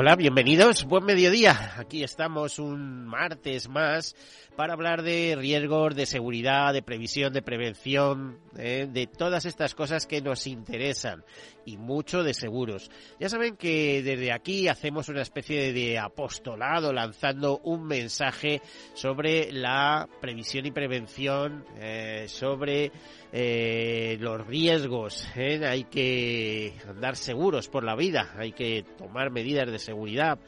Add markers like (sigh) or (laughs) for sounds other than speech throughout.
Hola, bienvenidos, buen mediodía. Aquí estamos un martes más para hablar de riesgos, de seguridad, de previsión, de prevención, eh, de todas estas cosas que nos interesan y mucho de seguros. Ya saben que desde aquí hacemos una especie de apostolado lanzando un mensaje sobre la previsión y prevención, eh, sobre eh, los riesgos. ¿eh? Hay que andar seguros por la vida, hay que tomar medidas de seguridad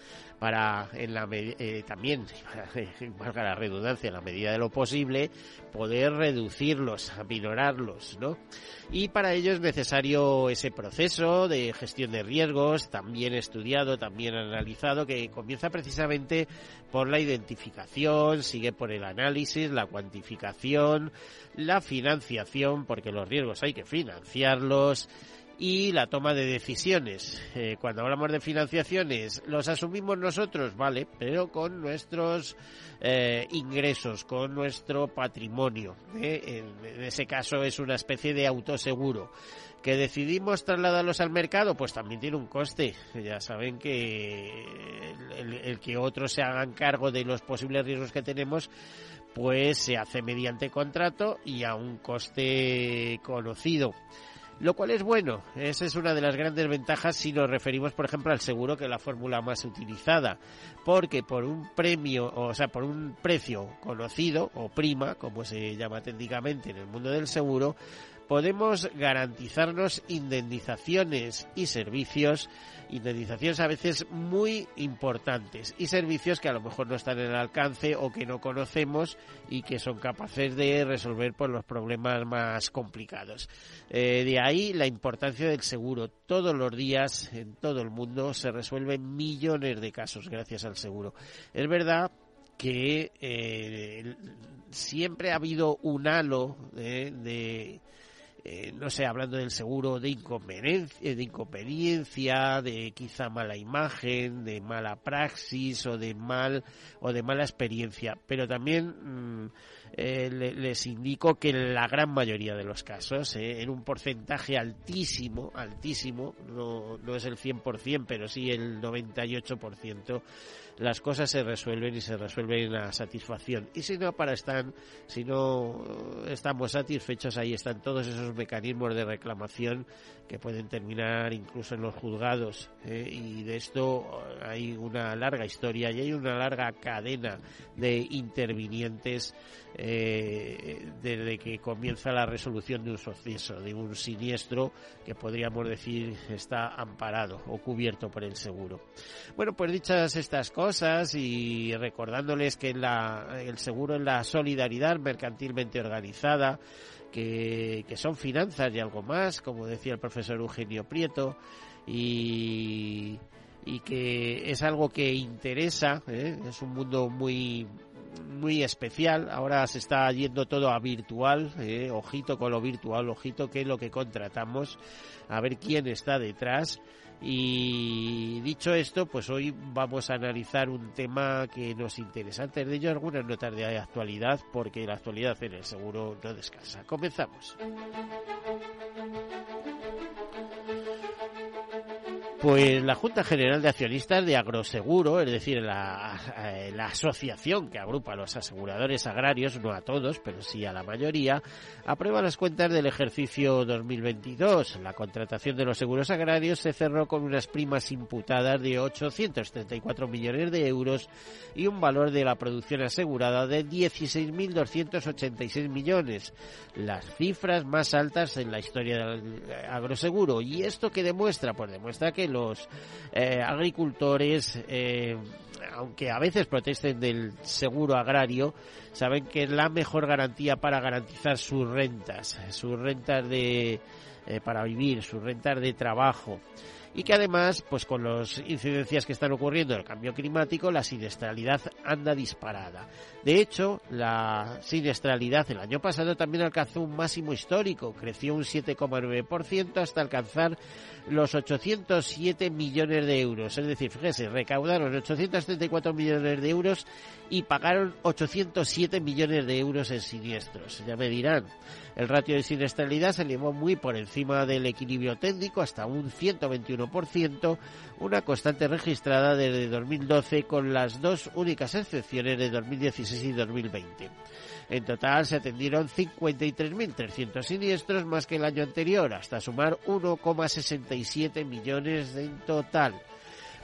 para en la eh, también (laughs) valga la redundancia en la medida de lo posible poder reducirlos aminorarlos no y para ello es necesario ese proceso de gestión de riesgos también estudiado también analizado que comienza precisamente por la identificación sigue por el análisis la cuantificación la financiación porque los riesgos hay que financiarlos y la toma de decisiones. Eh, cuando hablamos de financiaciones, los asumimos nosotros, vale, pero con nuestros eh, ingresos, con nuestro patrimonio. En, ese caso es una especie de autoseguro. ¿Que decidimos trasladarlos al mercado? Pues también tiene un coste. Ya saben que el que otros se hagan cargo de los posibles riesgos que tenemos, pues se hace mediante contrato y a un coste conocido lo cual es bueno. Esa es una de las grandes ventajas si nos referimos, por ejemplo, al seguro, que es la fórmula más utilizada, porque por un premio, o sea, por un precio conocido o prima, como se llama técnicamente en el mundo del seguro, podemos garantizarnos indemnizaciones y servicios, indemnizaciones a veces muy importantes y servicios que a lo mejor no están en el alcance o que no conocemos y que son capaces de resolver por pues, los problemas más complicados. Eh, de ahí la importancia del seguro. Todos los días en todo el mundo se resuelven millones de casos gracias al seguro. Es verdad que eh, siempre ha habido un halo de eh, no sé, hablando del seguro de inconveniencia, de inconveniencia, de quizá mala imagen, de mala praxis o de mal o de mala experiencia, pero también mm, eh, les indico que en la gran mayoría de los casos, eh, en un porcentaje altísimo, altísimo, no, no es el 100%, pero sí el 98%, las cosas se resuelven y se resuelven a satisfacción. Y si no, para estar, si no estamos satisfechos, ahí están todos esos mecanismos de reclamación que pueden terminar incluso en los juzgados. ¿eh? Y de esto hay una larga historia y hay una larga cadena de intervinientes eh, desde que comienza la resolución de un suceso, de un siniestro que podríamos decir está amparado o cubierto por el seguro. Bueno, pues dichas estas cosas y recordándoles que el seguro es la solidaridad mercantilmente organizada, que, son finanzas y algo más, como decía el profesor Eugenio Prieto, y, y que es algo que interesa, ¿eh? es un mundo muy muy especial. Ahora se está yendo todo a virtual, eh, ojito con lo virtual, ojito que es lo que contratamos, a ver quién está detrás. Y dicho esto, pues hoy vamos a analizar un tema que nos interesa. Antes de ello, algunas notas de actualidad, porque la actualidad en el seguro no descansa. Comenzamos. Pues la Junta General de Accionistas de Agroseguro, es decir, la, eh, la, asociación que agrupa a los aseguradores agrarios, no a todos, pero sí a la mayoría, aprueba las cuentas del ejercicio 2022. La contratación de los seguros agrarios se cerró con unas primas imputadas de 834 millones de euros y un valor de la producción asegurada de 16.286 millones, las cifras más altas en la historia del agroseguro. ¿Y esto qué demuestra? Pues demuestra que los eh, agricultores, eh, aunque a veces protesten del seguro agrario, saben que es la mejor garantía para garantizar sus rentas, sus rentas de, eh, para vivir, sus rentas de trabajo. Y que además, pues con las incidencias que están ocurriendo del cambio climático, la siniestralidad anda disparada. De hecho, la siniestralidad el año pasado también alcanzó un máximo histórico, creció un 7,9% hasta alcanzar los 807 millones de euros. Es decir, fíjese, recaudaron 834 millones de euros y pagaron 807 millones de euros en siniestros. Ya me dirán, el ratio de siniestralidad se elevó muy por encima del equilibrio técnico hasta un 121%, una constante registrada desde 2012 con las dos únicas excepciones de 2016 y 2020. En total se atendieron 53.300 siniestros más que el año anterior, hasta sumar 1,67 millones en total.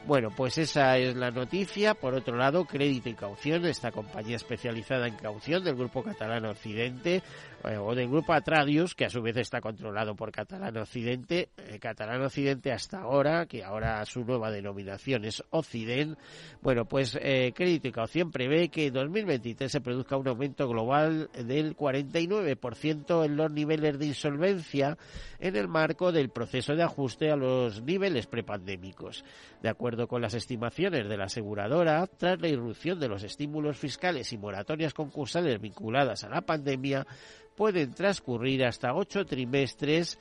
Bueno, pues esa es la noticia. Por otro lado, Crédito y Caución, esta compañía especializada en caución del Grupo Catalán Occidente, o del Grupo Atradius, que a su vez está controlado por Catalán Occidente. Eh, Catalán Occidente hasta ahora, que ahora su nueva denominación es Occident. Bueno, pues eh, Crédito y Caución prevé que en 2023 se produzca un aumento global del 49% en los niveles de insolvencia en el marco del proceso de ajuste a los niveles prepandémicos. De acuerdo con las estimaciones de la aseguradora, tras la irrupción de los estímulos fiscales y moratorias concursales vinculadas a la pandemia, pueden transcurrir hasta ocho trimestres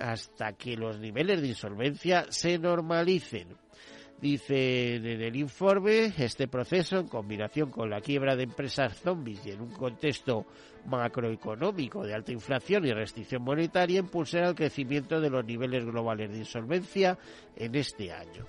hasta que los niveles de insolvencia se normalicen. Dicen en el informe, este proceso, en combinación con la quiebra de empresas zombies y en un contexto macroeconómico de alta inflación y restricción monetaria, impulsará el crecimiento de los niveles globales de insolvencia en este año.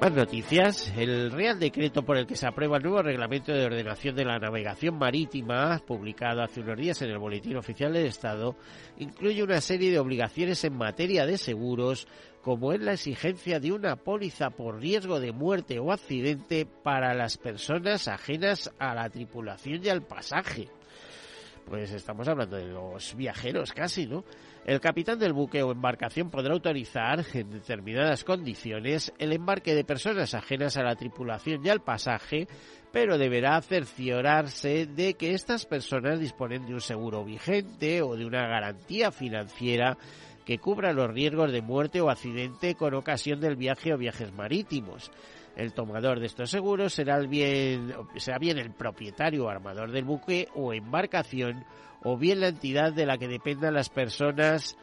Más noticias. El Real Decreto por el que se aprueba el nuevo reglamento de ordenación de la navegación marítima, publicado hace unos días en el Boletín Oficial del Estado, incluye una serie de obligaciones en materia de seguros, como es la exigencia de una póliza por riesgo de muerte o accidente para las personas ajenas a la tripulación y al pasaje. Pues estamos hablando de los viajeros casi, ¿no? El capitán del buque o embarcación podrá autorizar, en determinadas condiciones, el embarque de personas ajenas a la tripulación y al pasaje, pero deberá cerciorarse de que estas personas disponen de un seguro vigente o de una garantía financiera que cubra los riesgos de muerte o accidente con ocasión del viaje o viajes marítimos. El tomador de estos seguros será bien, será bien el propietario o armador del buque o embarcación o bien la entidad de la que dependan las personas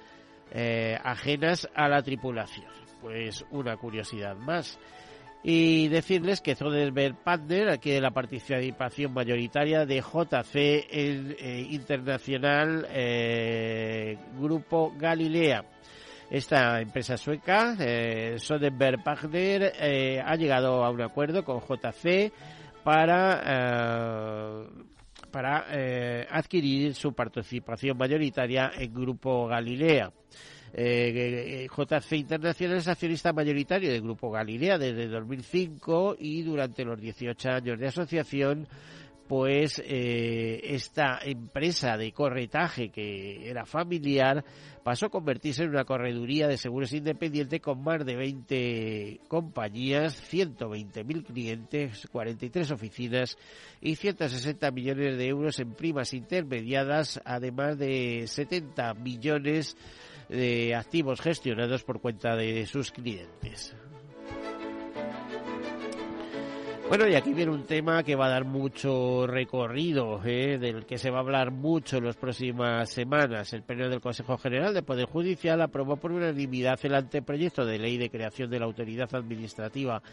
eh, ajenas a la tripulación. Pues una curiosidad más. Y decirles que Zoderberg Partner aquí la participación mayoritaria de JC en eh, Internacional eh, Grupo Galilea. Esta empresa sueca, eh, Soderberg Partner, ha llegado a un acuerdo con JC para para eh, adquirir su participación mayoritaria en Grupo Galilea. Eh, JC Internacional es accionista mayoritario del Grupo Galilea desde 2005 y durante los 18 años de asociación pues eh, esta empresa de corretaje que era familiar pasó a convertirse en una correduría de seguros independiente con más de 20 compañías, 120.000 clientes, 43 oficinas y 160 millones de euros en primas intermediadas, además de 70 millones de activos gestionados por cuenta de sus clientes. Bueno, y aquí viene un tema que va a dar mucho recorrido, ¿eh? del que se va a hablar mucho en las próximas semanas. El Pleno del Consejo General de Poder Judicial aprobó por unanimidad el anteproyecto de ley de creación de la Autoridad Administrativa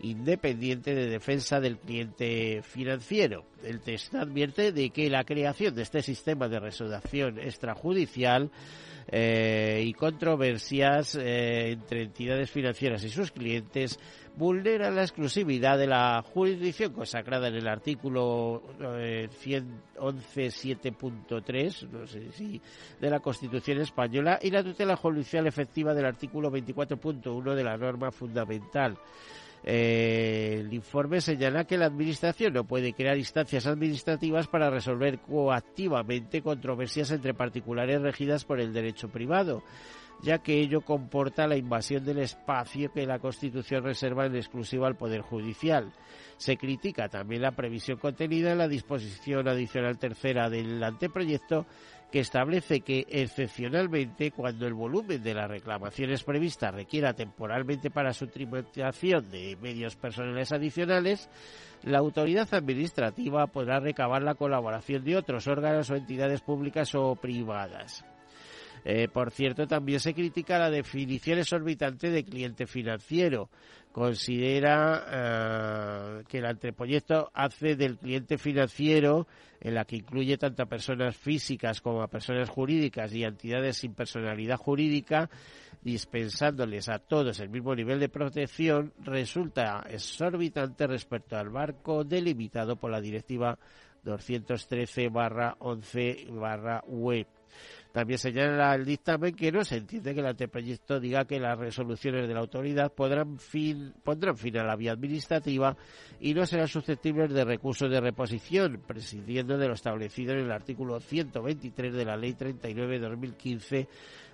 Independiente de Defensa del Cliente Financiero. El texto advierte de que la creación de este sistema de resolución extrajudicial eh, y controversias eh, entre entidades financieras y sus clientes vulnera la exclusividad de la jurisdicción consacrada en el artículo eh, 111.7.3 no sé si, de la Constitución española y la tutela judicial efectiva del artículo 24.1 de la norma fundamental. Eh, el informe señala que la Administración no puede crear instancias administrativas para resolver coactivamente controversias entre particulares regidas por el derecho privado, ya que ello comporta la invasión del espacio que la Constitución reserva en exclusiva al Poder Judicial. Se critica también la previsión contenida en la disposición adicional tercera del anteproyecto que establece que excepcionalmente cuando el volumen de las reclamaciones previstas requiera temporalmente para su trimestación de medios personales adicionales, la autoridad administrativa podrá recabar la colaboración de otros órganos o entidades públicas o privadas. Eh, por cierto, también se critica la definición exorbitante de cliente financiero. Considera eh, que el anteproyecto hace del cliente financiero, en la que incluye tanto a personas físicas como a personas jurídicas y entidades sin personalidad jurídica, dispensándoles a todos el mismo nivel de protección, resulta exorbitante respecto al marco delimitado por la Directiva 213-11-UE. También señala el dictamen que no se entiende que el anteproyecto diga que las resoluciones de la autoridad podrán fin, pondrán fin a la vía administrativa y no serán susceptibles de recursos de reposición, prescindiendo de lo establecido en el artículo 123 de la Ley 39-2015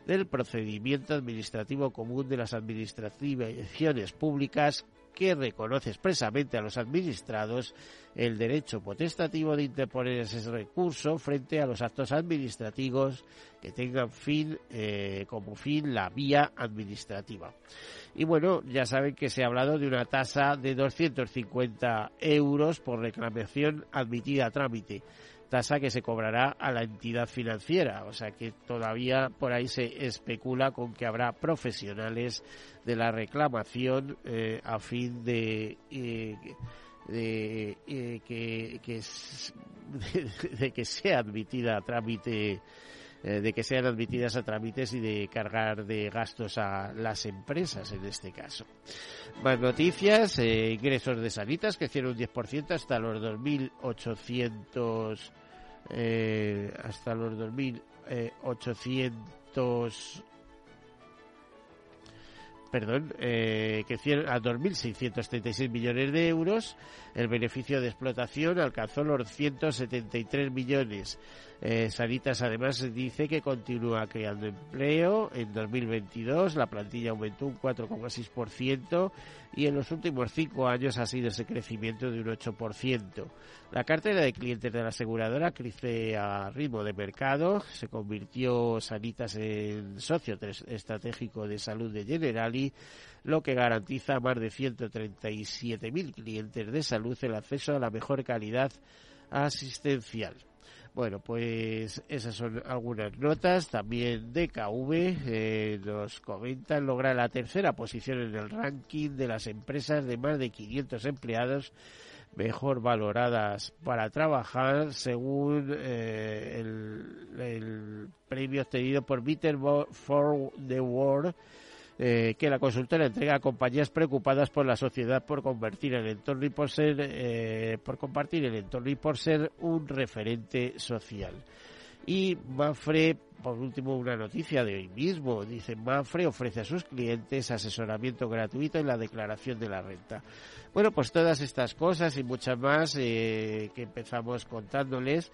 del procedimiento administrativo común de las administraciones públicas que reconoce expresamente a los administrados el derecho potestativo de interponer ese recurso frente a los actos administrativos que tengan fin eh, como fin la vía administrativa. Y bueno, ya saben que se ha hablado de una tasa de 250 euros por reclamación admitida a trámite tasa que se cobrará a la entidad financiera. O sea que todavía por ahí se especula con que habrá profesionales de la reclamación eh, a fin de, eh, eh, que, que (laughs) de, que sea admitida a trámite de que sean admitidas a trámites y de cargar de gastos a las empresas en este caso. Más noticias, ingresos de sanitas que hicieron un 10% hasta los 2.800 eh, hasta los 2.800 perdón, eh, que a 2.636 millones de euros. El beneficio de explotación alcanzó los 173 millones. Eh, Sanitas además dice que continúa creando empleo. En 2022 la plantilla aumentó un 4,6% y en los últimos cinco años ha sido ese crecimiento de un 8%. La cartera de clientes de la aseguradora crece a ritmo de mercado. Se convirtió Sanitas en socio estratégico de salud de Generali, lo que garantiza a más de 137.000 clientes de salud el acceso a la mejor calidad asistencial. Bueno, pues esas son algunas notas. También DKV eh, nos comentan lograr la tercera posición en el ranking de las empresas de más de 500 empleados mejor valoradas para trabajar según eh, el, premio obtenido por Bitter for the World eh, que la consultora entrega a compañías preocupadas por la sociedad por convertir el entorno y por ser eh, por compartir el entorno y por ser un referente social. Y Mafre, por último, una noticia de hoy mismo. Dice, Mafre ofrece a sus clientes asesoramiento gratuito en la declaración de la renta. Bueno, pues todas estas cosas y muchas más eh, que empezamos contándoles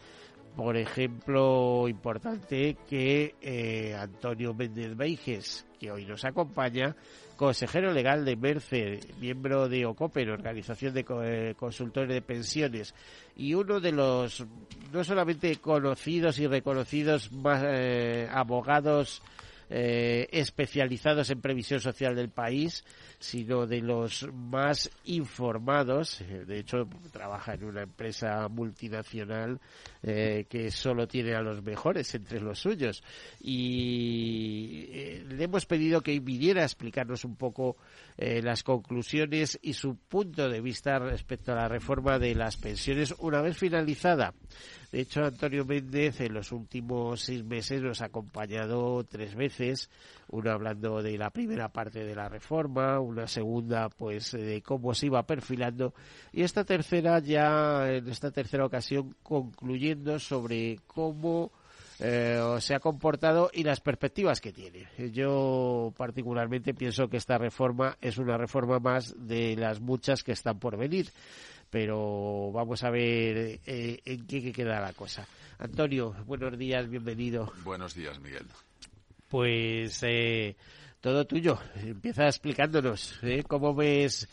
por ejemplo, importante que Antonio Méndez Beiges, que hoy nos acompaña, consejero legal de Mercer, miembro de OCOPEN, Organización de eh, Consultores de Pensiones, y uno de los no solamente conocidos y reconocidos más eh, abogados eh, especializados en previsión social del país, sino de los más informados. Eh, de hecho, trabaja en una empresa multinacional eh, que solo tiene a los mejores entre los suyos. Y le hemos pedido que viniera a explicarnos un poco las conclusiones y su punto de vista respecto a la reforma de las pensiones una vez finalizada. De hecho, Antonio Méndez en los últimos seis meses nos ha acompañado tres veces, una hablando de la primera parte de la reforma, una segunda pues de cómo se iba perfilando y esta tercera ya en esta tercera ocasión concluyendo sobre cómo eh, se ha comportado y las perspectivas que tiene. Yo particularmente pienso que esta reforma es una reforma más de las muchas que están por venir pero vamos a ver eh, en qué, queda la cosa. Antonio, buenos días, bienvenido. Buenos días, Miguel. Pues eh, todo tuyo. Empieza explicándonos ¿eh? cómo ves,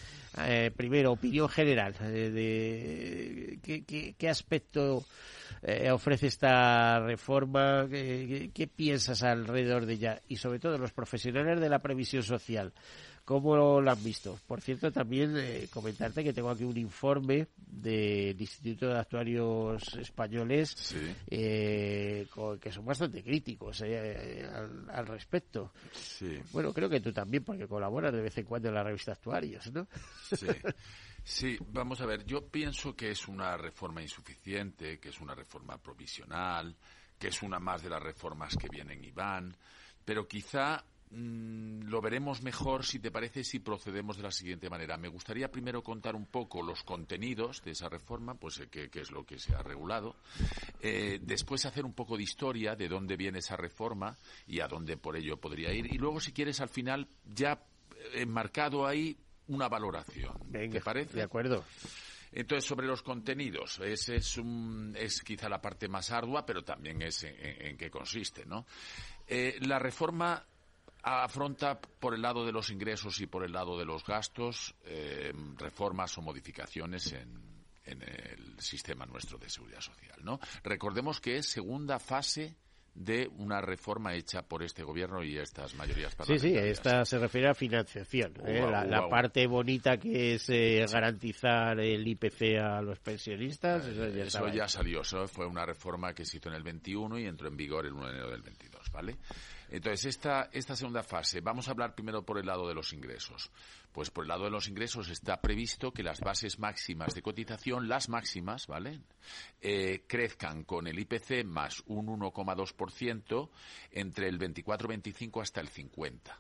eh, primero, opinión general, eh, de qué, qué, aspecto ofrece esta reforma, qué, qué, piensas alrededor de ella y sobre todo los profesionales de la previsión social. ¿Cómo lo han visto? Por cierto, también eh, comentarte que tengo aquí un informe del Instituto de Actuarios Españoles eh, que son bastante críticos eh, al, respecto. Bueno, creo que tú también, porque colaboras de vez en cuando en la revista Actuarios, ¿no? Sí. Sí, vamos a ver, yo pienso que es una reforma insuficiente, que es una reforma provisional, que es una más de las reformas que vienen y van, pero quizá Mm, lo veremos mejor, si te parece, si procedemos de la siguiente manera. Me gustaría primero contar un poco los contenidos de esa reforma, pues eh, qué, es lo que se ha regulado. Eh, después hacer un poco de historia de dónde viene esa reforma y a dónde por ello podría ir. Y luego, si quieres, al final, ya enmarcado ahí, una valoración. ¿Te parece? De acuerdo. Entonces, sobre los contenidos, es, es, es quizá la parte más ardua, pero también es en, qué consiste, ¿no? Eh, la reforma afronta por el lado de los ingresos y por el lado de los gastos eh, reformas o modificaciones en, el sistema nuestro de seguridad social. ¿no? Recordemos que es segunda fase de una reforma hecha por este gobierno y estas mayorías parlamentarias. Sí, sí, esta se refiere a financiación. ¿eh? la, parte bonita que es eh, garantizar el IPC a los pensionistas. eso ya, salió. Eso fue una reforma que se hizo en el 21 y entró en vigor el 1 de enero del 22. ¿vale? Entonces, esta, esta segunda fase, vamos a hablar primero por el lado de los ingresos. Pues por el lado de los ingresos está previsto que las bases máximas de cotización, las máximas, ¿vale? Eh, crezcan con el IPC más un 1,2% entre el 24-25 hasta el 50.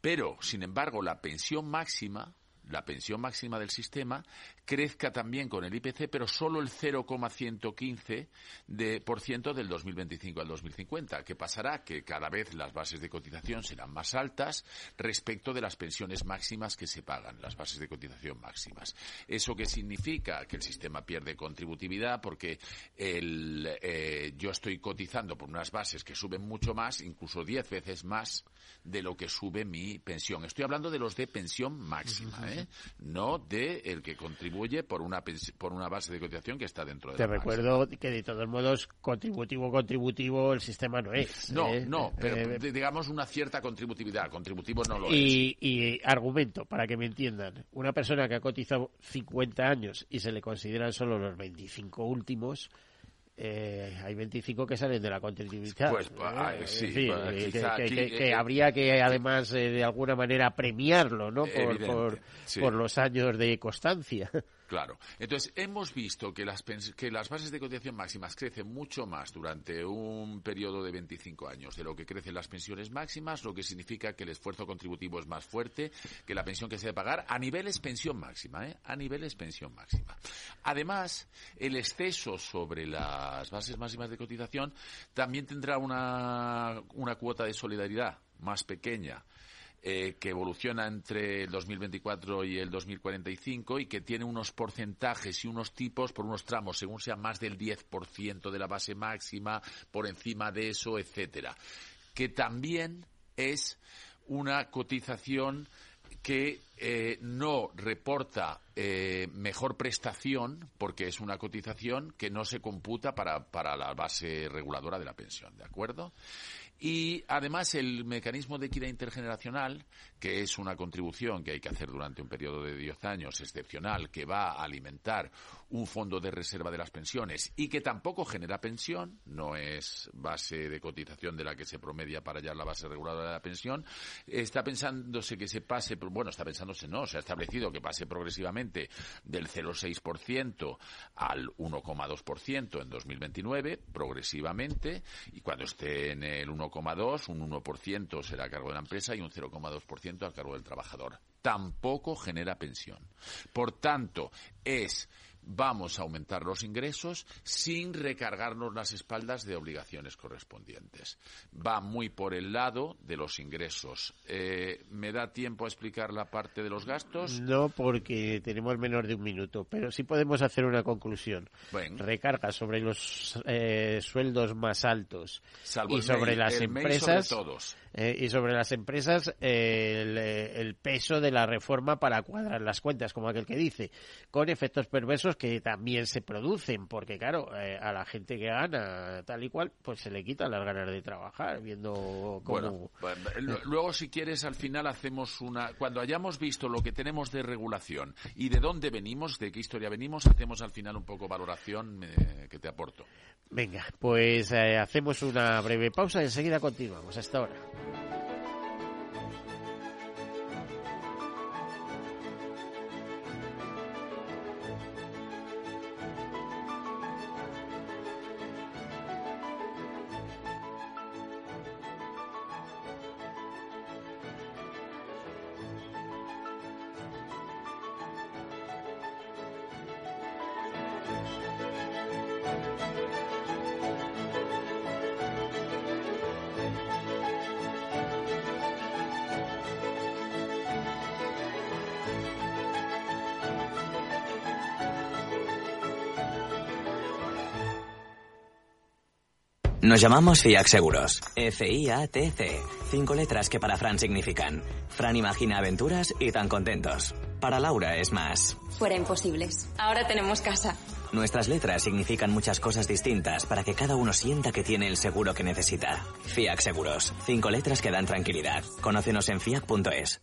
Pero, sin embargo, la pensión máxima, la pensión máxima del sistema crezca también con el IPC, pero solo el 0,115 de por ciento del 2025 al 2050. ¿Qué pasará? Que cada vez las bases de cotización serán más altas respecto de las pensiones máximas que se pagan, las bases de cotización máximas. ¿Eso qué significa? Que el sistema pierde contributividad porque el, eh, yo estoy cotizando por unas bases que suben mucho más, incluso 10 veces más de lo que sube mi pensión. Estoy hablando de los de pensión máxima, ¿eh? No de el que contribuye por una por una base de cotización que está dentro de Te recuerdo que de todos modos contributivo contributivo el sistema no es. No, ¿eh? no, pero eh, digamos una cierta contributividad, contributivo no lo y, es. Y argumento para que me entiendan, una persona que ha cotizado 50 años y se le consideran solo los 25 últimos eh, hay 25 que salen de la contributividad. Pues, eh, sí, que, habría que además eh, de alguna manera premiarlo, ¿no? Por, por, los años de constancia. (laughs) Claro. Entonces, hemos visto que las, que las bases de cotización máximas crecen mucho más durante un periodo de 25 años de lo que crecen las pensiones máximas, lo que significa que el esfuerzo contributivo es más fuerte que la pensión que se debe pagar a niveles pensión máxima, ¿eh? A niveles pensión máxima. Además, el exceso sobre las bases máximas de cotización también tendrá una, una cuota de solidaridad más pequeña eh, que evoluciona entre el 2024 y el 2045 y que tiene unos porcentajes y unos tipos por unos tramos, según sea más del 10% de la base máxima, por encima de eso, etcétera. Que también es una cotización que eh, no reporta eh, mejor prestación porque es una cotización que no se computa para, para la base reguladora de la pensión, ¿de acuerdo? Y además el mecanismo de equidad intergeneracional, que es una contribución que hay que hacer durante un periodo de 10 años excepcional, que va a alimentar un fondo de reserva de las pensiones y que tampoco genera pensión, no es base de cotización de la que se promedia para hallar la base reguladora de la pensión, está pensándose que se pase, bueno, está pensándose no, se ha establecido que pase progresivamente del 0,6% al 1,2% en 2029, progresivamente, y cuando esté en el 1,2, un 1% será cargo de la empresa y un 0,2% a cargo del trabajador. Tampoco genera pensión. Por tanto, es vamos a aumentar los ingresos sin recargarnos las espaldas de obligaciones correspondientes. Va muy por el lado de los ingresos. Eh, ¿Me da tiempo a explicar la parte de los gastos? No, porque tenemos menos de un minuto, pero sí podemos hacer una conclusión. Recarga sobre los eh, sueldos más altos y sobre las empresas. todos. Eh, y sobre las empresas el, el peso de la reforma para cuadrar las cuentas, como aquel que dice, con efectos perversos que también se producen, porque claro, eh, a la gente que gana tal y cual, pues se le quitan las ganas de trabajar, viendo cómo... Bueno, luego si quieres al final hacemos una... Cuando hayamos visto lo que tenemos de regulación y de dónde venimos, de qué historia venimos, hacemos al final un poco valoración eh, que te aporto. Venga, pues eh, hacemos una breve pausa y enseguida continuamos. Hasta ahora. Nos llamamos FIAC Seguros. F-I-A-T-C. Cinco letras que para Fran significan. Fran imagina aventuras y tan contentos. Para Laura es más. Fuera imposibles. Ahora tenemos casa. Nuestras letras significan muchas cosas distintas para que cada uno sienta que tiene el seguro que necesita. FIAC Seguros. Cinco letras que dan tranquilidad. Conócenos en fiac.es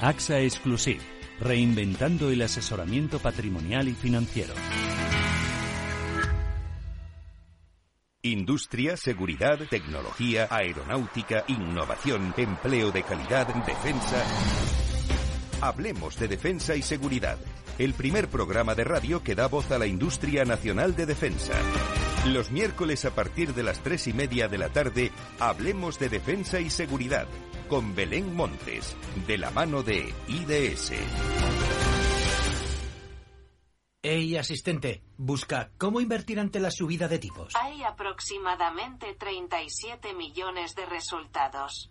AXA Exclusive, reinventando el asesoramiento patrimonial y financiero. Industria, seguridad, tecnología, aeronáutica, innovación, empleo de calidad, defensa. Hablemos de defensa y seguridad. El primer programa de radio que da voz a la industria nacional de defensa. Los miércoles a partir de las tres y media de la tarde, hablemos de defensa y seguridad con Belén Montes, de la mano de IDS. Hey, asistente, busca cómo invertir ante la subida de tipos. Hay aproximadamente 37 millones de resultados.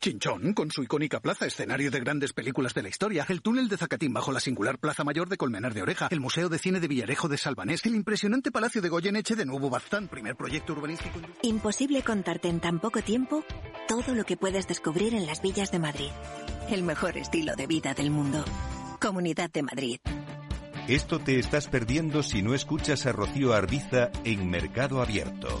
Chinchón, con su icónica plaza, escenario de grandes películas de la historia, el túnel de Zacatín bajo la singular Plaza Mayor de Colmenar de Oreja, el Museo de Cine de Villarejo de Salvanés, el impresionante Palacio de Goyeneche de Nuevo Baztán, primer proyecto urbanístico. Imposible contarte en tan poco tiempo todo lo que puedes descubrir en las villas de Madrid. El mejor estilo de vida del mundo. Comunidad de Madrid. Esto te estás perdiendo si no escuchas a Rocío Arbiza en Mercado Abierto.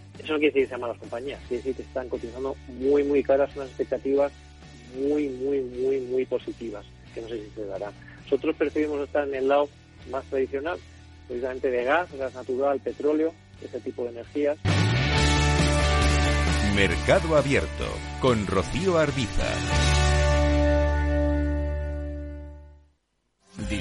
Eso no quiere decir que sean malas compañías, quiere decir que están cotizando muy, muy caras, unas expectativas muy, muy, muy, muy positivas, que no sé si se darán. Nosotros preferimos estar en el lado más tradicional, precisamente de gas, gas natural, petróleo, ese tipo de energías. Mercado Abierto con Rocío Arbiza.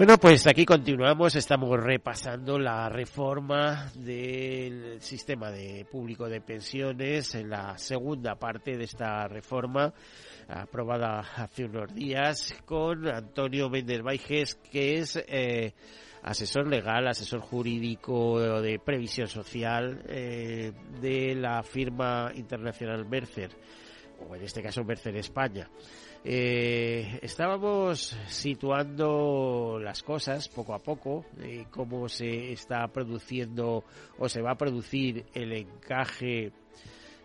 Bueno, pues aquí continuamos, estamos repasando la reforma del sistema de público de pensiones, en la segunda parte de esta reforma aprobada hace unos días con Antonio Méndez que es eh, asesor legal, asesor jurídico de previsión social eh, de la firma internacional Mercer, o en este caso Mercer España. Eh, estábamos situando las cosas poco a poco, eh, cómo se está produciendo o se va a producir el encaje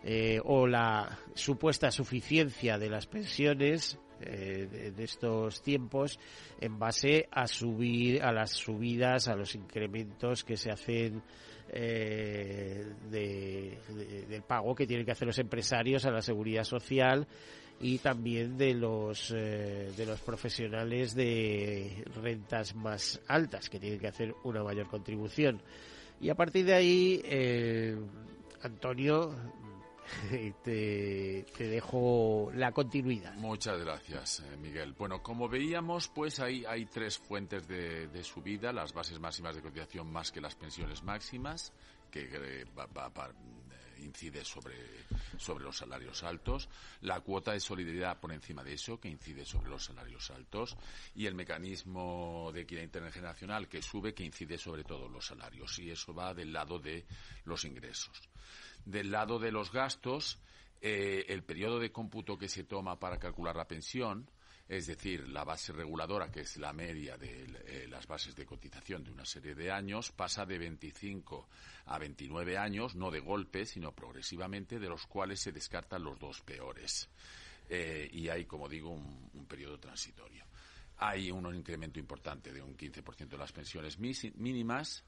eh, o la supuesta suficiencia de las pensiones eh, de, estos tiempos en base a subir a las subidas, a los incrementos que se hacen de, pago que tienen que hacer los empresarios a la seguridad social y también de los eh, de los profesionales de rentas más altas que tienen que hacer una mayor contribución y a partir de ahí eh, Antonio (laughs) te, dejo la continuidad. Muchas gracias, eh, Miguel. Bueno, como veíamos, pues hay, hay tres fuentes de, de subida, las bases máximas de cotización más que las pensiones máximas, que eh, va, va, va, incide sobre, sobre los salarios altos, la cuota de solidaridad por encima de eso, que incide sobre los salarios altos, y el mecanismo de equidad intergeneracional que sube, que incide sobre todos los salarios, y eso va del lado de los ingresos. Del lado de los gastos, eh, el periodo de cómputo que se toma para calcular la pensión, es decir, la base reguladora, que es la media de eh, las bases de cotización de una serie de años, pasa de 25 a 29 años, no de golpe, sino progresivamente, de los cuales se descartan los dos peores. Eh, y hay, como digo, un, periodo transitorio. Hay un incremento importante de un 15% de las pensiones mínimas,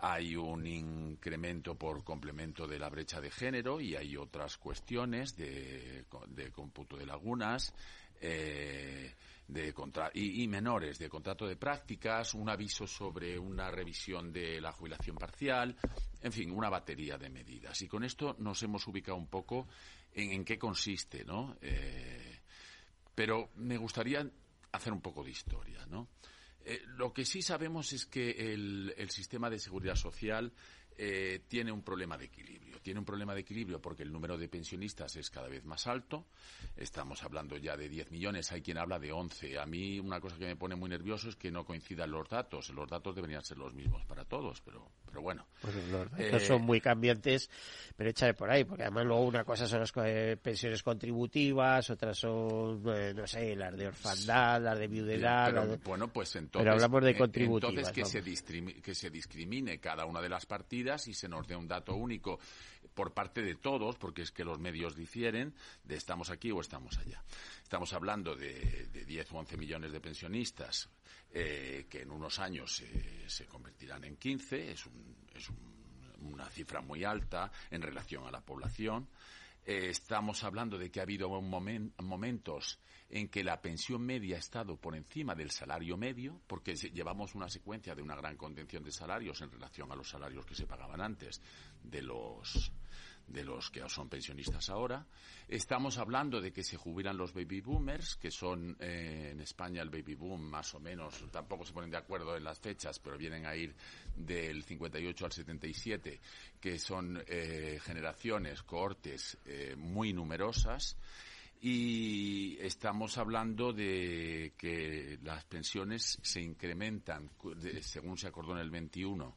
hay un incremento por complemento de la brecha de género y hay otras cuestiones de, de cómputo de lagunas eh, de y, menores de contrato de prácticas, un aviso sobre una revisión de la jubilación parcial, en fin, una batería de medidas. Y con esto nos hemos ubicado un poco en, en qué consiste, ¿no? Eh, pero me gustaría hacer un poco de historia, ¿no? Eh, lo que sí sabemos es que el, el sistema de seguridad social eh, tiene un problema de equilibrio. Tiene un problema de equilibrio porque el número de pensionistas es cada vez más alto. Estamos hablando ya de 10 millones, hay quien habla de 11. A mí una cosa que me pone muy nervioso es que no coincidan los datos. Los datos deberían ser los mismos para todos, pero, pero bueno. Pues los datos eh, son muy cambiantes, pero échale por ahí, porque además luego una cosa son las eh, pensiones contributivas, otras son, eh, no sé, las de orfandad, las de viudedad. Pero, de... Bueno, pues entonces. Pero hablamos de contributivas. Entonces que se, que se discrimine cada una de las partidas y se nos dé un dato único por parte de todos, porque es que los medios difieren de estamos aquí o estamos allá. Estamos hablando de, de 10 o 11 millones de pensionistas eh, que en unos años eh, se convertirán en 15, es, un, es un, una cifra muy alta en relación a la población. Estamos hablando de que ha habido un momen, momentos en que la pensión media ha estado por encima del salario medio, porque llevamos una secuencia de una gran contención de salarios en relación a los salarios que se pagaban antes de los de los que son pensionistas ahora. Estamos hablando de que se jubilan los baby boomers, que son eh, en España el baby boom más o menos, tampoco se ponen de acuerdo en las fechas, pero vienen a ir del 58 al 77, que son eh, generaciones, cohortes eh, muy numerosas. Y estamos hablando de que las pensiones se incrementan, según se acordó en el 21,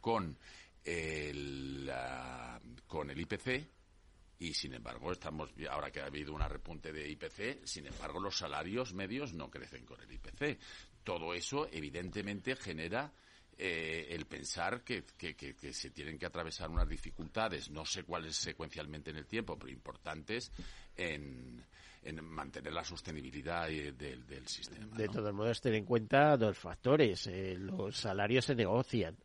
con el, con el IPC y sin embargo estamos ahora que ha habido una repunte de IPC sin embargo los salarios medios no crecen con el IPC todo eso evidentemente genera eh, el pensar que, que, se tienen que atravesar unas dificultades, no sé cuáles secuencialmente en el tiempo, pero importantes en, en mantener la sostenibilidad eh, del, del sistema. De todos modos, ten en cuenta dos factores. Eh, los salarios se negocian.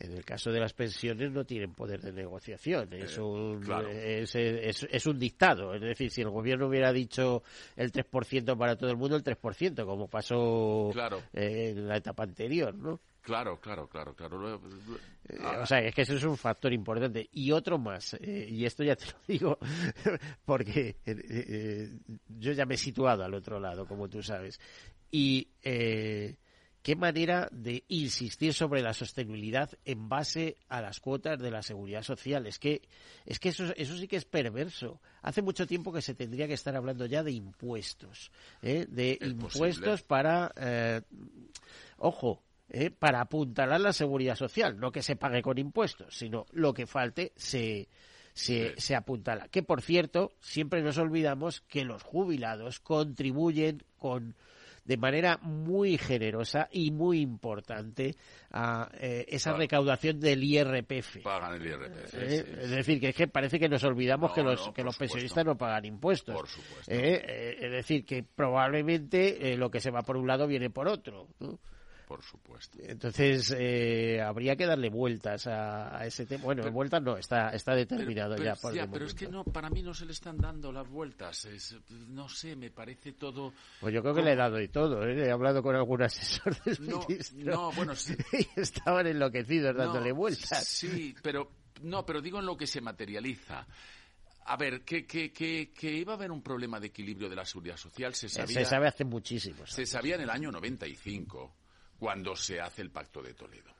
En el caso de las pensiones no tienen poder de negociación, es, eh, un, es, es, un dictado. Es decir, si el gobierno hubiera dicho el 3% para todo el mundo, el 3%, como pasó en la etapa anterior, ¿no? Claro, claro, claro, claro. Eh, o sea, es que eso es un factor importante. Y otro más, eh, y esto ya te lo digo (laughs) porque yo ya me he situado al otro lado, como tú sabes. Y qué manera de insistir sobre la sostenibilidad en base a las cuotas de la seguridad social. Es que, es que eso, eso sí que es perverso. Hace mucho tiempo que se tendría que estar hablando ya de impuestos, ¿eh? de impuestos para, eh, ojo, ¿eh? para apuntalar la seguridad social, no que se pague con impuestos, sino lo que falte se, se, se apuntala. Que por cierto, siempre nos olvidamos que los jubilados contribuyen con de manera muy generosa y muy importante a eh, esa recaudación del IRPF. Pagan el IRPF. Eh, es decir, que, es que parece que nos olvidamos que los, que los pensionistas no pagan impuestos. Por supuesto. Eh, es decir, que probablemente lo que se va por un lado viene por otro. ¿no? Por supuesto. Entonces, eh, habría que darle vueltas a, ese tema. Bueno, vueltas no, está, está determinado ya. Por ya pero es que no, para mí no se le están dando las vueltas. no sé, me parece todo. Pues yo creo que le he dado y todo. ¿eh? He hablado con algún asesor del no, ministro. No, bueno, sí. (laughs) y estaban enloquecidos dándole vueltas. Sí, pero no, pero digo en lo que se materializa. A ver, que, que, que, que, iba a haber un problema de equilibrio de la seguridad social se sabía. Se sabe hace muchísimo. Se sabía en el año 95 cuando se hace el Pacto de Toledo.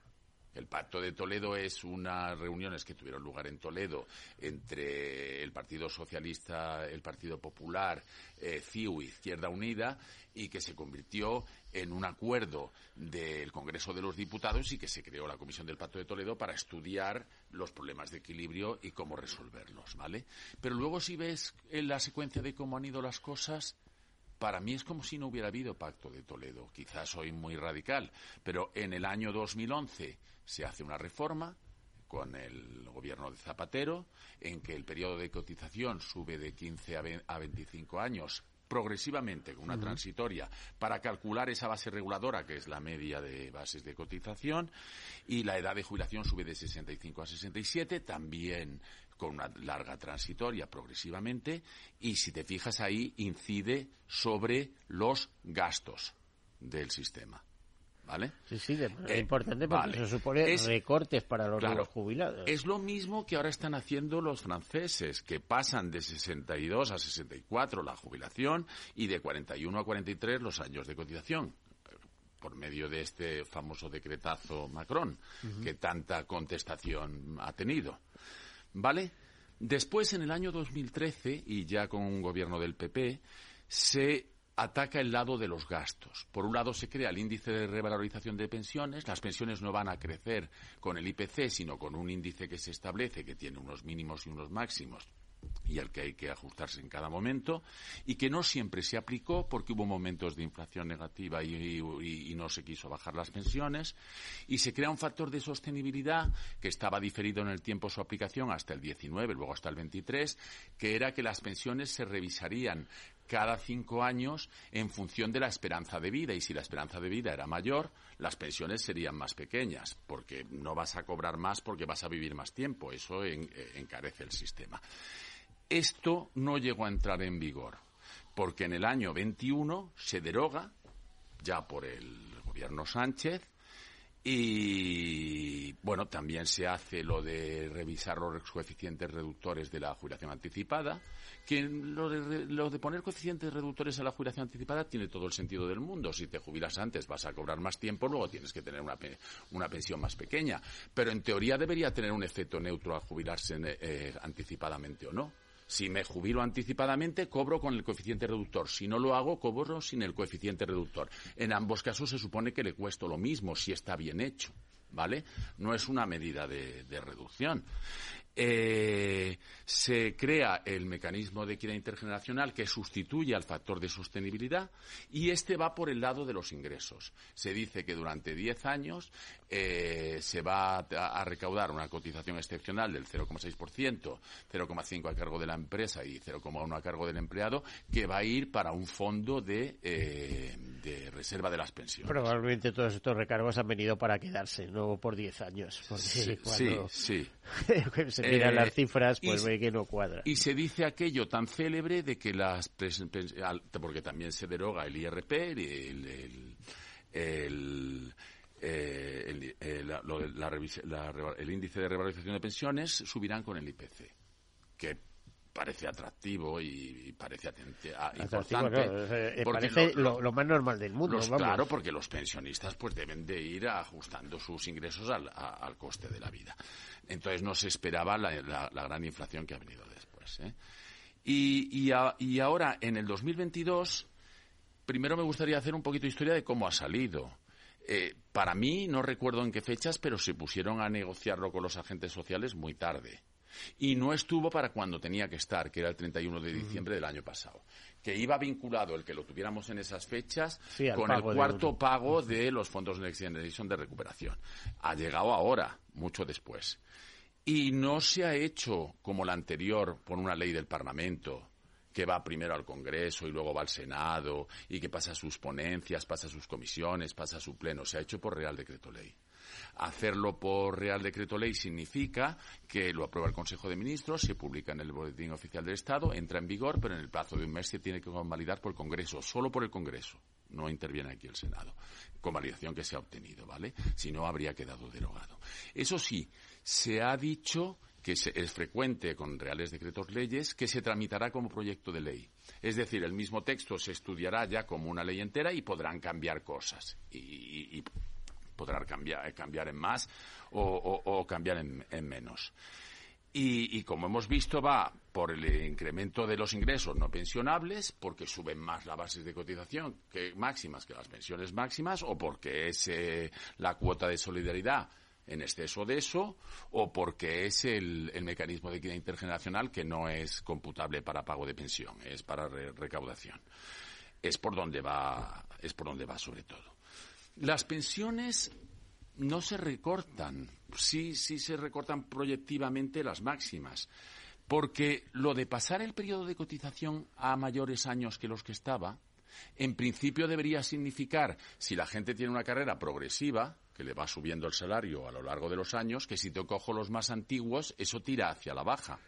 El Pacto de Toledo es unas reuniones que tuvieron lugar en Toledo entre el Partido Socialista, el Partido Popular, eh, CIU Izquierda Unida y que se convirtió en un acuerdo del Congreso de los Diputados y que se creó la Comisión del Pacto de Toledo para estudiar los problemas de equilibrio y cómo resolverlos, ¿vale? Pero luego si ves en la secuencia de cómo han ido las cosas, para mí es como si no hubiera habido pacto de Toledo. Quizás soy muy radical, pero en el año 2011 se hace una reforma con el gobierno de Zapatero, en que el periodo de cotización sube de 15 a 25 años progresivamente, con una transitoria, para calcular esa base reguladora, que es la media de bases de cotización, y la edad de jubilación sube de 65 a 67, también con una larga transitoria progresivamente y si te fijas ahí incide sobre los gastos del sistema. ¿Vale? Sí, sí, es eh, importante porque se supone recortes para los, jubilados. Es lo mismo que ahora están haciendo los franceses, que pasan de 62 a 64 la jubilación y de 41 a 43 los años de cotización por medio de este famoso decretazo Macron, que tanta contestación ha tenido. ¿Vale? Después, en el año 2013, y ya con un gobierno del PP, se ataca el lado de los gastos. Por un lado se crea el índice de revalorización de pensiones, las pensiones no van a crecer con el IPC, sino con un índice que se establece que tiene unos mínimos y unos máximos y al que hay que ajustarse en cada momento y que no siempre se aplicó porque hubo momentos de inflación negativa y, no se quiso bajar las pensiones y se crea un factor de sostenibilidad que estaba diferido en el tiempo su aplicación hasta el 19, luego hasta el 23, que era que las pensiones se revisarían cada cinco años en función de la esperanza de vida y si la esperanza de vida era mayor, las pensiones serían más pequeñas porque no vas a cobrar más porque vas a vivir más tiempo. Eso eh, encarece el sistema. Esto no llegó a entrar en vigor, porque en el año 21 se deroga, ya por el gobierno Sánchez, Y bueno, también se hace lo de revisar los coeficientes reductores de la jubilación anticipada, que lo de, lo de poner coeficientes reductores a la jubilación anticipada tiene todo el sentido del mundo. Si te jubilas antes vas a cobrar más tiempo, luego tienes que tener una, una pensión más pequeña. Pero en teoría debería tener un efecto neutro al jubilarse eh, anticipadamente o no. Si me jubilo anticipadamente, cobro con el coeficiente reductor. Si no lo hago, cobro sin el coeficiente reductor. En ambos casos se supone que le cuesto lo mismo si está bien hecho. ¿Vale? No es una medida de, de reducción. Eh, se crea el mecanismo de equidad intergeneracional que sustituye al factor de sostenibilidad y este va por el lado de los ingresos. Se dice que durante 10 años eh, se va a, recaudar una cotización excepcional del 0,6%, 0,5% a cargo de la empresa y 0,1% a cargo del empleado, que va a ir para un fondo de, eh, de reserva de las pensiones. Probablemente todos estos recargos han venido para quedarse, no por 10 años. sí, sí. (laughs) las eh, cifras, pues ve que no cuadra. Y se dice aquello tan célebre de que las... porque también se deroga el IRP, el, el, el el índice de revalorización de pensiones subirán con el IPC, que parece atractivo y, parece importante. Eh, parece lo, más normal del mundo. Claro, porque los pensionistas pues deben de ir ajustando sus ingresos al, al coste de la vida. Entonces no se esperaba la, gran inflación que ha venido después. ¿eh? Y, y, ahora, en el 2022, primero me gustaría hacer un poquito de historia de cómo ha salido. Eh, para mí, no recuerdo en qué fechas, pero se pusieron a negociarlo con los agentes sociales muy tarde. Y no estuvo para cuando tenía que estar, que era el 31 de diciembre del año pasado. Que iba vinculado el que lo tuviéramos en esas fechas con el cuarto pago de los fondos Next Generation de recuperación. Ha llegado ahora, mucho después. Y no se ha hecho como la anterior por una ley del Parlamento, que va primero al Congreso y luego va al Senado y que pasa sus ponencias, pasa sus comisiones, pasa su pleno. Se ha hecho por Real Decreto Ley. Hacerlo por Real Decreto Ley significa que lo aprueba el Consejo de Ministros, se publica en el Boletín Oficial del Estado, entra en vigor, pero en el plazo de un mes se tiene que convalidar por el Congreso, solo por el Congreso. No interviene aquí el Senado. Convalidación que se ha obtenido, ¿vale? Si no, habría quedado derogado. Eso sí, se ha dicho que es frecuente con reales decretos leyes que se tramitará como proyecto de ley. Es decir, el mismo texto se estudiará ya como una ley entera y podrán cambiar cosas. Podrá cambiar, eh, cambiar en más o, cambiar en, menos. Y, como hemos visto, va por el incremento de los ingresos no pensionables, porque suben más las bases de cotización que máximas que las pensiones máximas, o porque es eh, la cuota de solidaridad en exceso de eso, o porque es el, mecanismo de equidad intergeneracional que no es computable para pago de pensión, es para recaudación. Es por donde va, es por donde va sobre todo. Las pensiones no se recortan, sí, sí se recortan proyectivamente las máximas, porque lo de pasar el periodo de cotización a mayores años que los que estaba, en principio debería significar, si la gente tiene una carrera progresiva, que le va subiendo el salario a lo largo de los años, que si te cojo los más antiguos, eso tira hacia la baja.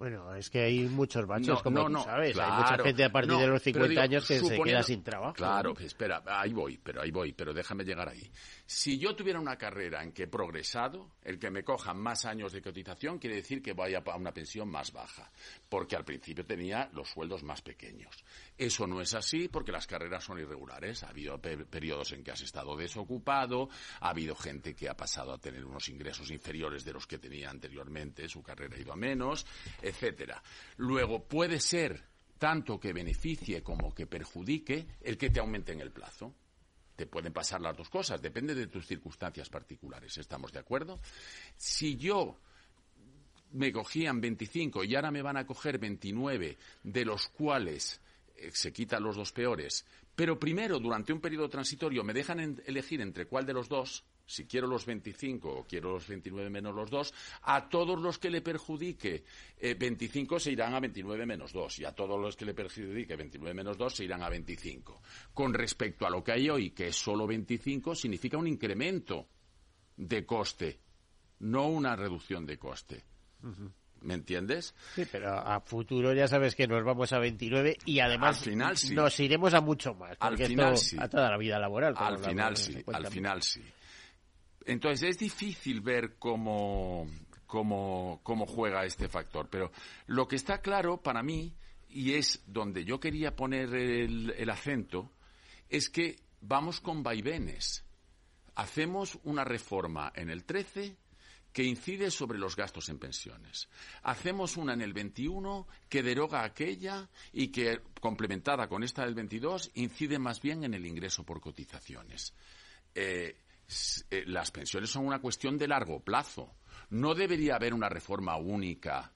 Bueno, es que hay muchos baches, como tú sabes. hay mucha gente a partir de los 50 años que se queda sin trabajo. Claro, espera, ahí voy, pero ahí voy, pero déjame llegar ahí. Si yo tuviera una carrera en que he progresado, el que me cojan más años de cotización quiere decir que vaya a una pensión más baja, porque al principio tenía los sueldos más pequeños. Eso no es así porque las carreras son irregulares. Ha habido periodos en que has estado desocupado, ha habido gente que ha pasado a tener unos ingresos inferiores de los que tenía anteriormente, su carrera ha ido a menos, etcétera. Luego puede ser tanto que beneficie como que perjudique el que te aumente en el plazo. Te pueden pasar las dos cosas, depende de tus circunstancias particulares. ¿Estamos de acuerdo? Si yo me cogían 25 y ahora me van a coger 29, de los cuales eh, se quitan los dos peores, pero primero, durante un periodo transitorio, me dejan elegir entre cuál de los dos, si quiero los 25 o quiero los 29 menos los 2, a todos los que le perjudique 25 eh, se irán a 29 menos 2 y a todos los que le perjudique 29 menos 2 se irán a 25. Con respecto a lo que hay hoy, que es solo 25, significa un incremento de coste, no una reducción de coste. ¿Me entiendes? Sí, pero a futuro ya sabes que nos vamos a 29 y además nos iremos a mucho más. Al final sí. A toda la vida laboral. Al final sí, al final sí. Entonces es difícil ver cómo, cómo, cómo juega este factor. Pero lo que está claro para mí, y es donde yo quería poner el, el acento, es que vamos con vaivenes. Hacemos una reforma en el 13 que incide sobre los gastos en pensiones. Hacemos una en el 21 que deroga aquella y que, complementada con esta del 22, incide más bien en el ingreso por cotizaciones. Eh, eh, las pensiones son una cuestión de largo plazo. No debería haber una reforma única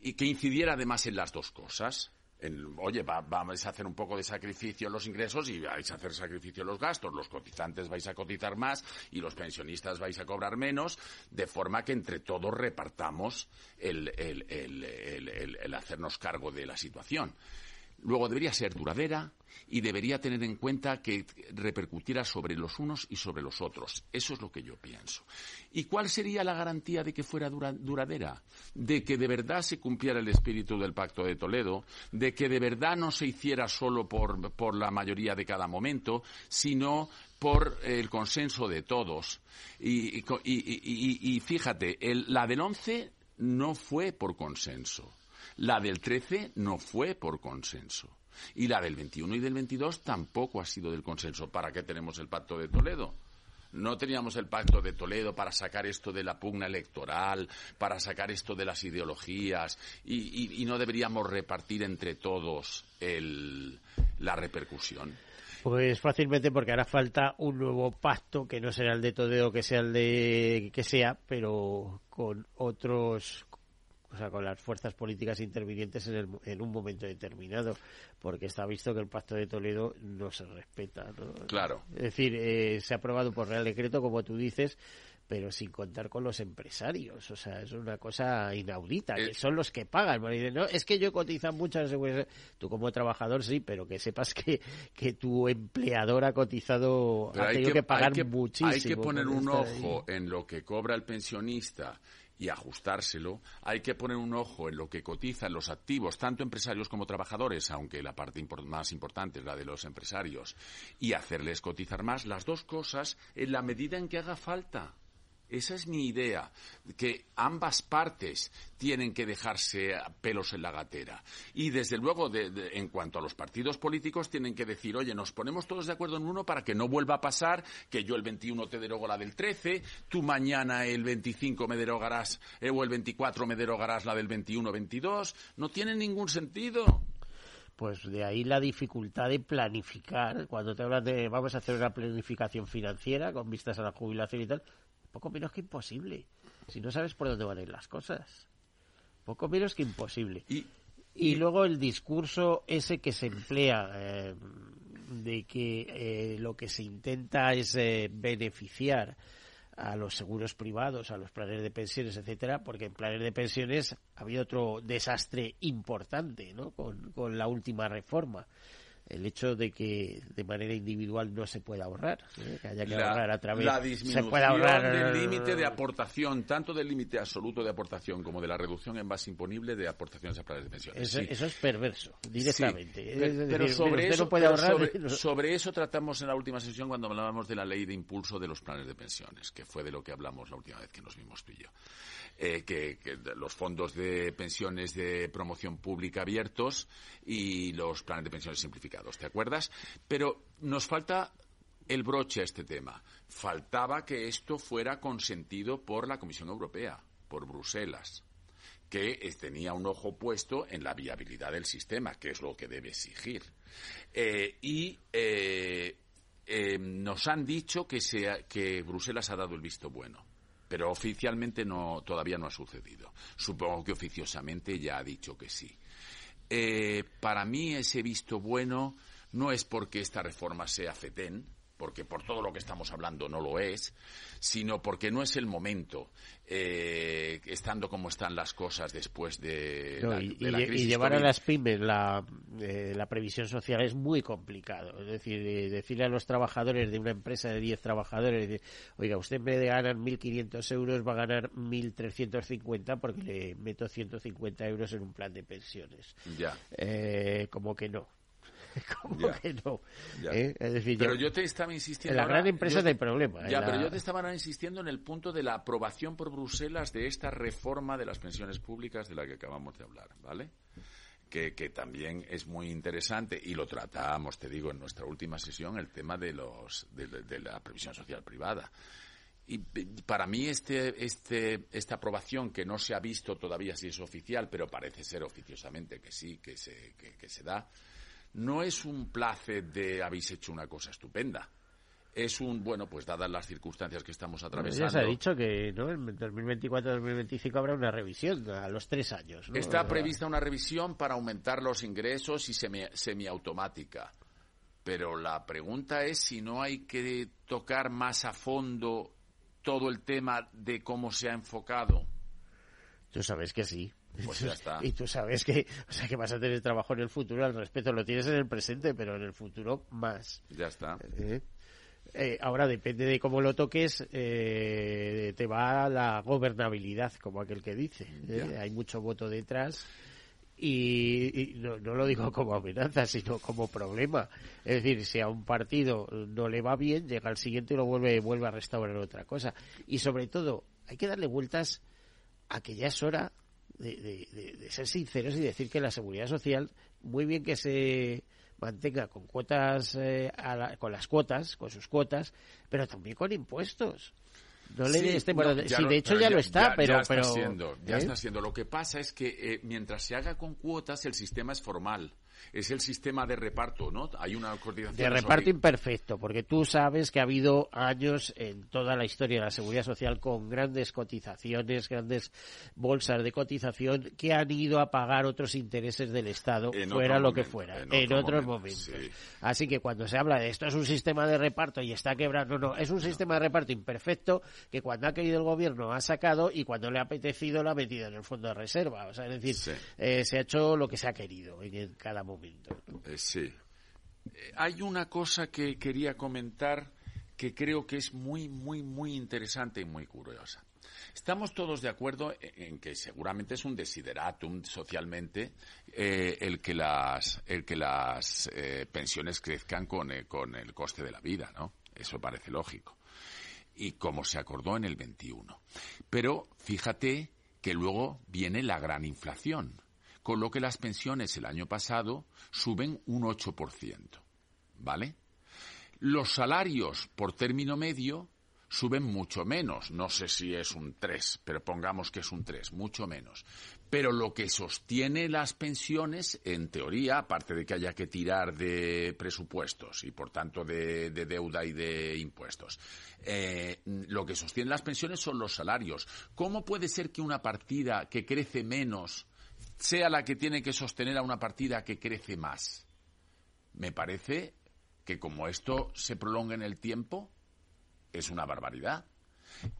y que incidiera además en las dos cosas oye, vamos a hacer un poco de sacrificio en los ingresos y vais a hacer sacrificio en los gastos. Los cotizantes vais a cotizar más y los pensionistas vais a cobrar menos, de forma que entre todos repartamos el, el hacernos cargo de la situación. Luego debería ser duradera y debería tener en cuenta que repercutiera sobre los unos y sobre los otros. Eso es lo que yo pienso. ¿Y cuál sería la garantía de que fuera duradera? De que de verdad se cumpliera el espíritu del Pacto de Toledo, de que de verdad no se hiciera solo por, la mayoría de cada momento, sino por el consenso de todos. Y, fíjate, la del 11 no fue por consenso la del 13 no fue por consenso. Y la del 21 y del 22 tampoco ha sido del consenso. ¿Para qué tenemos el pacto de Toledo? No teníamos el pacto de Toledo para sacar esto de la pugna electoral, para sacar esto de las ideologías, y, no deberíamos repartir entre todos la repercusión. Pues fácilmente porque hará falta un nuevo pacto que no será el de Toledo, que sea el de que sea, pero con otros o sea, con las fuerzas políticas intervinientes en, el, en un momento determinado, porque está visto que el Pacto de Toledo no se respeta. Claro. Es decir, eh, se ha aprobado por Real Decreto, como tú dices, pero sin contar con los empresarios. O sea, es una cosa inaudita, que eh, son los que pagan. no, es que yo cotizo mucho. Tú como trabajador sí, pero que sepas que, que tu empleador ha cotizado, ha tenido que, pagar muchísimo. Hay que poner un ojo en lo que cobra el pensionista y ajustárselo, hay que poner un ojo en lo que cotizan los activos, tanto empresarios como trabajadores, aunque la parte más importante es la de los empresarios, y hacerles cotizar más, las dos cosas en la medida en que haga falta. Esa es mi idea, que ambas partes tienen que dejarse pelos en la gatera. Y desde luego, en cuanto a los partidos políticos, tienen que decir, oye, nos ponemos todos de acuerdo en uno para que no vuelva a pasar que yo el 21 te derogo la del 13, tú mañana el 25 me derogarás, eh, o el 24 me derogarás la del 21-22. No tiene ningún sentido. Pues de ahí la dificultad de planificar. Cuando te hablas de vamos a hacer una planificación financiera con vistas a la jubilación y tal, poco menos que imposible. Si no sabes por dónde van a ir las cosas. Poco menos que imposible. Y, luego el discurso ese que se emplea eh, de que eh, lo que se intenta es eh, beneficiar a los seguros privados, a los planes de pensiones, etcétera, porque en planes de pensiones había otro desastre importante, ¿no? Con, con la última reforma el hecho de que de manera individual no se pueda ahorrar, ¿eh? que haya que ahorrar a través la disminución se puede ahorrar del límite de (laughs) aportación, tanto del límite absoluto de aportación como de la reducción en base imponible de aportaciones a planes de pensiones. Eso, es perverso, directamente. pero, sobre, eso, puede ahorrar, sobre, eso tratamos en la última sesión cuando hablábamos de la ley de impulso de los planes de pensiones, que fue de lo que hablamos la última vez que nos vimos tú y yo. Eh, que, los fondos de pensiones de promoción pública abiertos y los planes de pensiones simplificados, ¿te acuerdas? Pero nos falta el broche a este tema. Faltaba que esto fuera consentido por la Comisión Europea, por Bruselas que tenía un ojo puesto en la viabilidad del sistema, que es lo que debe exigir. Eh, y eh, nos han dicho que, que Bruselas ha dado el visto bueno pero oficialmente no, todavía no ha sucedido. Supongo que oficiosamente ya ha dicho que sí. Eh, para mí ese visto bueno no es porque esta reforma sea FETEN, porque por todo lo que estamos hablando no lo es, sino porque no es el momento, eh, estando como están las cosas después de, la, y, crisis. Y llevar a las pymes la, eh, la previsión social es muy complicado. Es decir, decirle a los trabajadores de una empresa de 10 trabajadores, oiga, usted en vez de ganar 1.500 euros va a ganar 1.350 porque le meto 150 euros en un plan de pensiones. Ya. Eh, como que no. (laughs) ¿Cómo que no? Ya. ¿Eh? Es decir, pero yo te estaba insistiendo. En la ahora- gran empresa no hay problema. Ya, en la- pero yo te estaba insistiendo en el punto de la aprobación por Bruselas de esta reforma de las pensiones públicas de la que acabamos de hablar, ¿vale? Que, que también es muy interesante y lo tratamos, te digo, en nuestra última sesión, el tema de los de, de la previsión social privada. Y para mí este, este, esta aprobación que no se ha visto todavía si es oficial, pero parece ser oficiosamente que sí, que se, que, que se da, no es un place de habéis hecho una cosa estupenda. Es un, bueno, pues dadas las circunstancias que estamos Bueno, atravesando. ya se ha dicho que ¿no? en 2024-2025 habrá una revisión a los tres años. ¿no? Está prevista una revisión para aumentar los ingresos y semi- semiautomática. Pero la pregunta es si no hay que tocar más a fondo todo el tema de cómo se ha enfocado. Tú sabes que sí. Pues ya está. Y tú sabes que, o sea, que vas a tener trabajo en el futuro al respecto. Lo tienes en el presente, pero en el futuro más. Ya está. ¿eh? Eh, ahora depende de cómo lo toques, eh, te va la gobernabilidad, como aquel que dice. ¿eh? Hay mucho voto detrás y, y no, no lo digo como amenaza, sino como problema. Es decir, si a un partido no le va bien, llega al siguiente y lo vuelve, vuelve a restaurar otra cosa. Y sobre todo, hay que darle vueltas a que ya es hora de, de- de- ser sinceros y decir que la seguridad social, muy bien que se mantenga con cuotas, eh, a la- con las cuotas, con sus cuotas, pero también con impuestos. No le Sí, estemos- no, sí, lo- de hecho ya, lo está, pero, ya está pero siendo, ya ¿eh? está siendo. Lo que pasa es que eh, mientras se haga con cuotas, el sistema es formal. Es el sistema de reparto, ¿no? Hay una coordinación. de reparto imperfecto, porque tú sabes que ha habido años en toda la historia de la seguridad social con grandes cotizaciones, grandes bolsas de cotización que han ido a pagar otros intereses del Estado, En fuera lo que fuera, en en, otro otros momento, momentos. sí. Así que cuando se habla de esto es un sistema de reparto y está quebrado, no, no, es un sistema de reparto imperfecto que cuando ha querido el gobierno ha sacado y cuando le ha apetecido lo ha metido en el fondo de reserva. O sea, es decir, eh, se ha hecho lo que se ha querido en cada momento. ¿No? Eh, sí. Eh, hay una cosa que quería comentar que creo que es muy, muy, muy interesante y muy curiosa. Estamos todos de acuerdo en en que seguramente es un desideratum socialmente eh, el que las, el que las eh, pensiones crezcan con, eh, con el coste de la vida, ¿no? Eso parece lógico. Y como se acordó en el 21. Pero fíjate que luego viene la gran inflación, con lo que las pensiones el año pasado suben un 8%. ¿Vale? Los salarios por término medio suben mucho menos. No sé si es un 3, pero pongamos que es un 3, mucho menos. Pero lo que sostiene las pensiones, en teoría, aparte de que haya que tirar de presupuestos y por tanto de, de deuda y de impuestos, eh, lo que sostiene las pensiones son los salarios. ¿Cómo puede ser que una partida que crece menos sea la que tiene que sostener a una partida que crece más? Me parece que como esto se prolonga en el tiempo, es una barbaridad.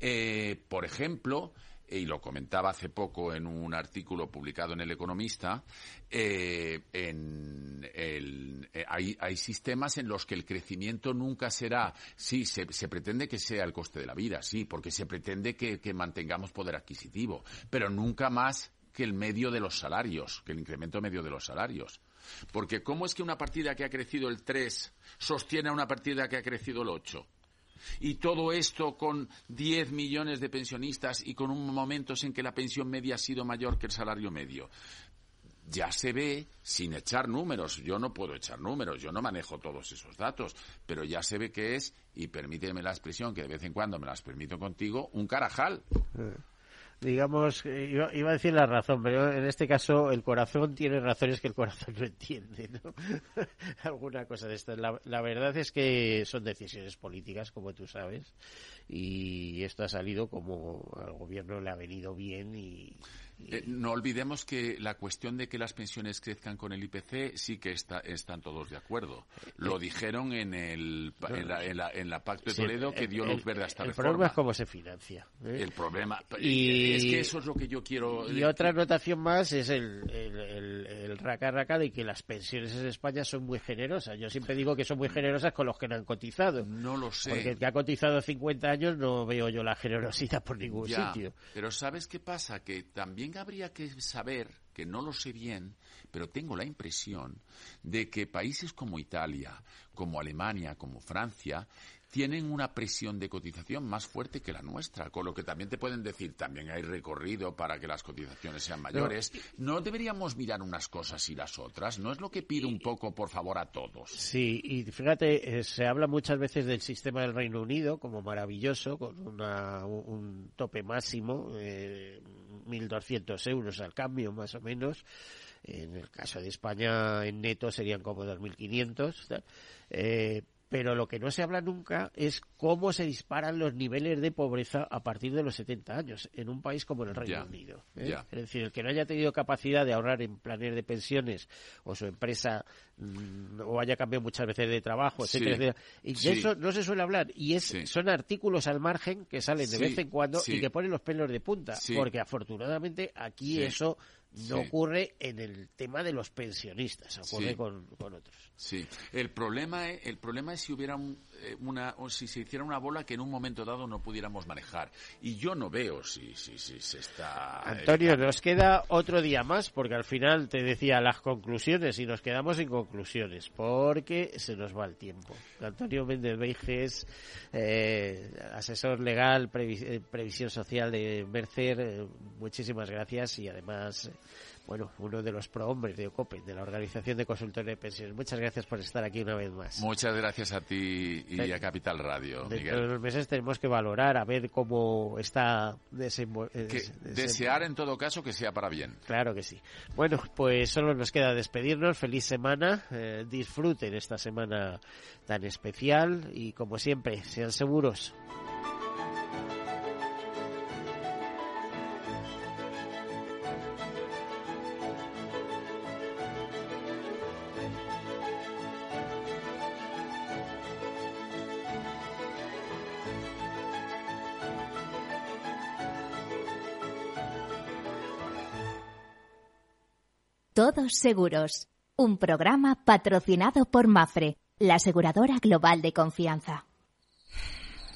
Eh, por ejemplo, y lo comentaba hace poco en un artículo publicado en El Economista, eh, eh, hay, sistemas en los que el crecimiento nunca será, sí, se, pretende que sea el coste de la vida, sí, porque se pretende que mantengamos poder adquisitivo, pero nunca más que el medio de los salarios, que el incremento medio de los salarios. Porque ¿cómo es que una partida que ha crecido el 3 sostiene a una partida que ha crecido el 8? Y todo esto con 10 millones de pensionistas y con un momentos en que la pensión media ha sido mayor que el salario medio. Ya se ve, sin echar números, yo no puedo echar números, yo no manejo todos esos datos, pero ya se ve que es, y permíteme la expresión que de vez en cuando me las permito contigo, un carajal. Digamos, eh, iba, a decir la razón, pero en este caso el corazón tiene razones que el corazón no entiende, ¿no? (laughs) Alguna cosa de esta. La, la verdad es que son decisiones políticas, como tú sabes, y esto ha salido como al gobierno le ha venido bien y... Eh, no olvidemos que la cuestión de que las pensiones crezcan con el IPC sí que está, están todos de acuerdo. Lo dijeron en el en la, en la, en la Pacto de Toledo que el- dio el- luz verde a esta El reforma. problema es cómo se financia. ¿eh? El problema Y- es que eso es lo que yo quiero. Y otra anotación más es el, el- el- el raca raca de que las pensiones en España son muy generosas. Yo siempre digo que son muy generosas con los que no han cotizado. No lo sé. Porque el que ha cotizado 50 años no veo yo la generosidad por ningún sitio. Pero ¿sabes qué pasa? Que también habría que saber, que no lo sé bien, pero tengo la impresión de que países como Italia, como Alemania, como Francia, tienen una presión de cotización más fuerte que la nuestra, con lo que también te pueden decir, también hay recorrido para que las cotizaciones sean mayores. No, deberíamos mirar unas cosas y las otras, ¿no es lo que pido un poco, por favor, a todos? Sí, y fíjate, eh, se habla muchas veces del sistema del Reino Unido como maravilloso, con una, un tope máximo, eh, 1.200 euros al cambio, más o menos. En el caso de España, en neto serían como 2.500. Eh, pero lo que no se habla nunca es cómo se disparan los niveles de pobreza a partir de los 70 años en un país como el Reino Unido. ¿eh? Es decir, el que no haya tenido capacidad de ahorrar en planes de pensiones o su empresa mm, o haya cambiado muchas veces de trabajo, etcétera, Y de eso no se suele hablar y es son artículos al margen que salen de vez en cuando y que ponen los pelos de punta, porque afortunadamente aquí eso no ocurre en el tema de los pensionistas, ocurre con, con, otros. Sí, el problema, es, el problema es si hubiera un, una, o si se hiciera una bola que en un momento dado no pudiéramos manejar. Y yo no veo si, si, si se está. Antonio, nos queda otro día más, porque al final te decía las conclusiones y nos quedamos en conclusiones, porque se nos va el tiempo. Antonio Méndez Beiges, eh, asesor legal, eh, previsión social de Mercer, muchísimas gracias y además bueno, uno de los prohombres de OCOPE, de la Organización de Consultores de Pensiones. Muchas gracias por estar aquí una vez más. Muchas gracias a ti y a Capital Radio, Dentro de unos meses tenemos que valorar, a ver cómo está desenvolviendo. Desear en todo caso que sea para bien. Claro que sí. Bueno, pues solo nos queda despedirnos. Feliz semana. Eh, disfruten esta semana tan especial y como siempre, sean seguros. Todos Seguros, un programa patrocinado por Mafre, la aseguradora global de confianza.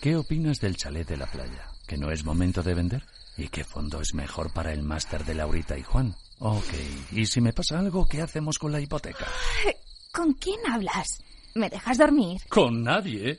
¿Qué opinas del chalet de la playa? ¿Que no es momento de vender? ¿Y qué fondo es mejor para el máster de Laurita y Juan? Ok, ¿y si me pasa algo, qué hacemos con la hipoteca? ¿Con quién hablas? ¿Me dejas dormir? Con nadie.